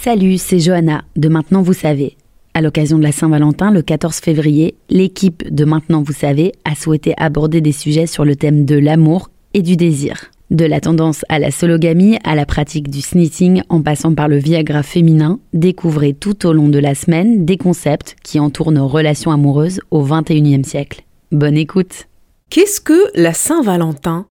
Salut, c'est Johanna de Maintenant Vous savez. À l'occasion de la Saint-Valentin, le 14 février, l'équipe de Maintenant Vous savez a souhaité aborder des sujets sur le thème de l'amour et du désir. De la tendance à la sologamie à la pratique du snitting en passant par le Viagra féminin, découvrez tout au long de la semaine des concepts qui entourent nos relations amoureuses au XXIe siècle. Bonne écoute Qu'est-ce que la Saint-Valentin?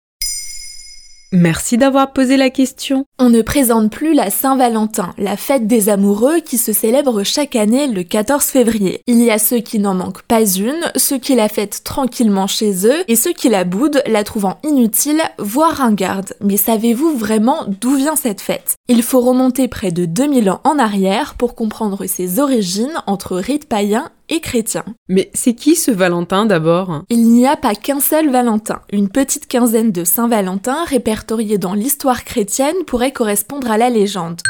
Merci d'avoir posé la question. On ne présente plus la Saint-Valentin, la fête des amoureux qui se célèbre chaque année le 14 février. Il y a ceux qui n'en manquent pas une, ceux qui la fêtent tranquillement chez eux, et ceux qui la boudent, la trouvant inutile, voire ringarde. Mais savez-vous vraiment d'où vient cette fête? Il faut remonter près de 2000 ans en arrière pour comprendre ses origines entre rites païens et chrétiens. Mais c'est qui ce Valentin d'abord? Il n'y a pas qu'un seul Valentin. Une petite quinzaine de Saint-Valentin répertoriés dans l'histoire chrétienne pourrait correspondre à la légende.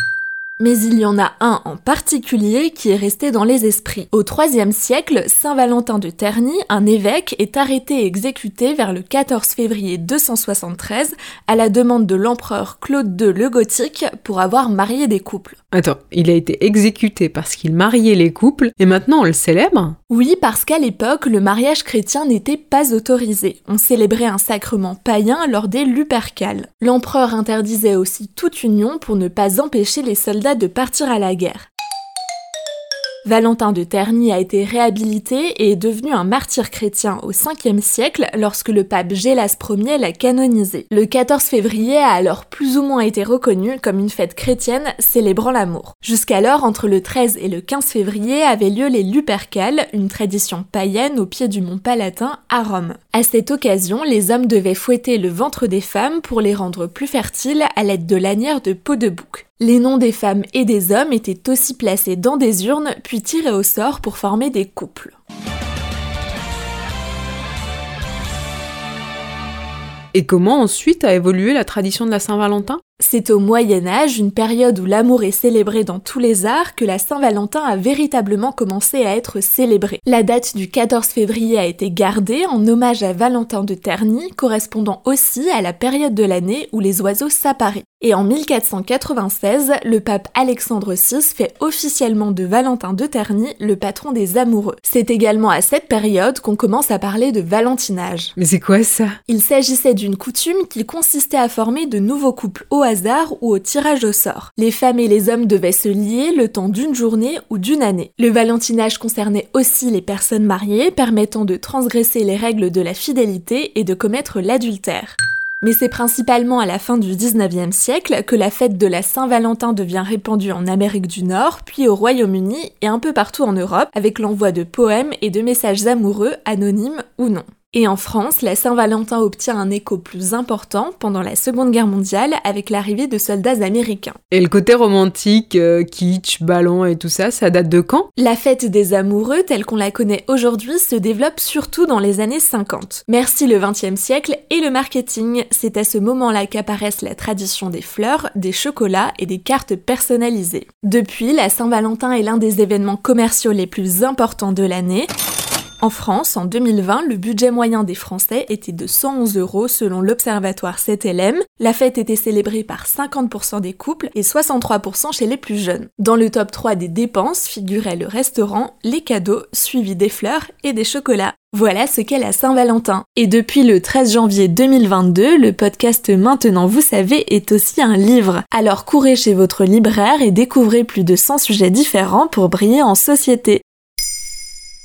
Mais il y en a un en particulier qui est resté dans les esprits. Au IIIe siècle, Saint Valentin de Terny, un évêque, est arrêté et exécuté vers le 14 février 273 à la demande de l'empereur Claude II le Gothique pour avoir marié des couples. Attends, il a été exécuté parce qu'il mariait les couples et maintenant on le célèbre? Oui, parce qu'à l'époque, le mariage chrétien n'était pas autorisé. On célébrait un sacrement païen lors des Lupercales. L'empereur interdisait aussi toute union pour ne pas empêcher les soldats de partir à la guerre. Valentin de Terny a été réhabilité et est devenu un martyr chrétien au 5e siècle lorsque le pape Gélas Ier l'a canonisé. Le 14 février a alors plus ou moins été reconnu comme une fête chrétienne célébrant l'amour. Jusqu'alors, entre le 13 et le 15 février avaient lieu les Lupercales, une tradition païenne au pied du mont Palatin à Rome. À cette occasion, les hommes devaient fouetter le ventre des femmes pour les rendre plus fertiles à l'aide de lanières de peau de bouc. Les noms des femmes et des hommes étaient aussi placés dans des urnes puis tirés au sort pour former des couples. Et comment ensuite a évolué la tradition de la Saint-Valentin? C'est au Moyen Âge, une période où l'amour est célébré dans tous les arts, que la Saint-Valentin a véritablement commencé à être célébrée. La date du 14 février a été gardée en hommage à Valentin de Terny, correspondant aussi à la période de l'année où les oiseaux s'apparaissent. Et en 1496, le pape Alexandre VI fait officiellement de Valentin de Terny le patron des amoureux. C'est également à cette période qu'on commence à parler de valentinage. Mais c'est quoi ça? Il s'agissait d'une coutume qui consistait à former de nouveaux couples au hasard ou au tirage au sort. Les femmes et les hommes devaient se lier le temps d'une journée ou d'une année. Le valentinage concernait aussi les personnes mariées, permettant de transgresser les règles de la fidélité et de commettre l'adultère. Mais c'est principalement à la fin du 19e siècle que la fête de la Saint-Valentin devient répandue en Amérique du Nord, puis au Royaume-Uni et un peu partout en Europe, avec l'envoi de poèmes et de messages amoureux, anonymes ou non. Et en France, la Saint-Valentin obtient un écho plus important pendant la Seconde Guerre mondiale avec l'arrivée de soldats américains. Et le côté romantique, euh, kitsch, ballon et tout ça, ça date de quand? La fête des amoureux, telle qu'on la connaît aujourd'hui, se développe surtout dans les années 50. Merci le 20e siècle et le marketing. C'est à ce moment-là qu'apparaissent la tradition des fleurs, des chocolats et des cartes personnalisées. Depuis, la Saint-Valentin est l'un des événements commerciaux les plus importants de l'année. En France, en 2020, le budget moyen des Français était de 111 euros selon l'Observatoire 7LM. La fête était célébrée par 50% des couples et 63% chez les plus jeunes. Dans le top 3 des dépenses figuraient le restaurant, les cadeaux, suivis des fleurs et des chocolats. Voilà ce qu'est la Saint-Valentin. Et depuis le 13 janvier 2022, le podcast Maintenant vous savez est aussi un livre. Alors courez chez votre libraire et découvrez plus de 100 sujets différents pour briller en société.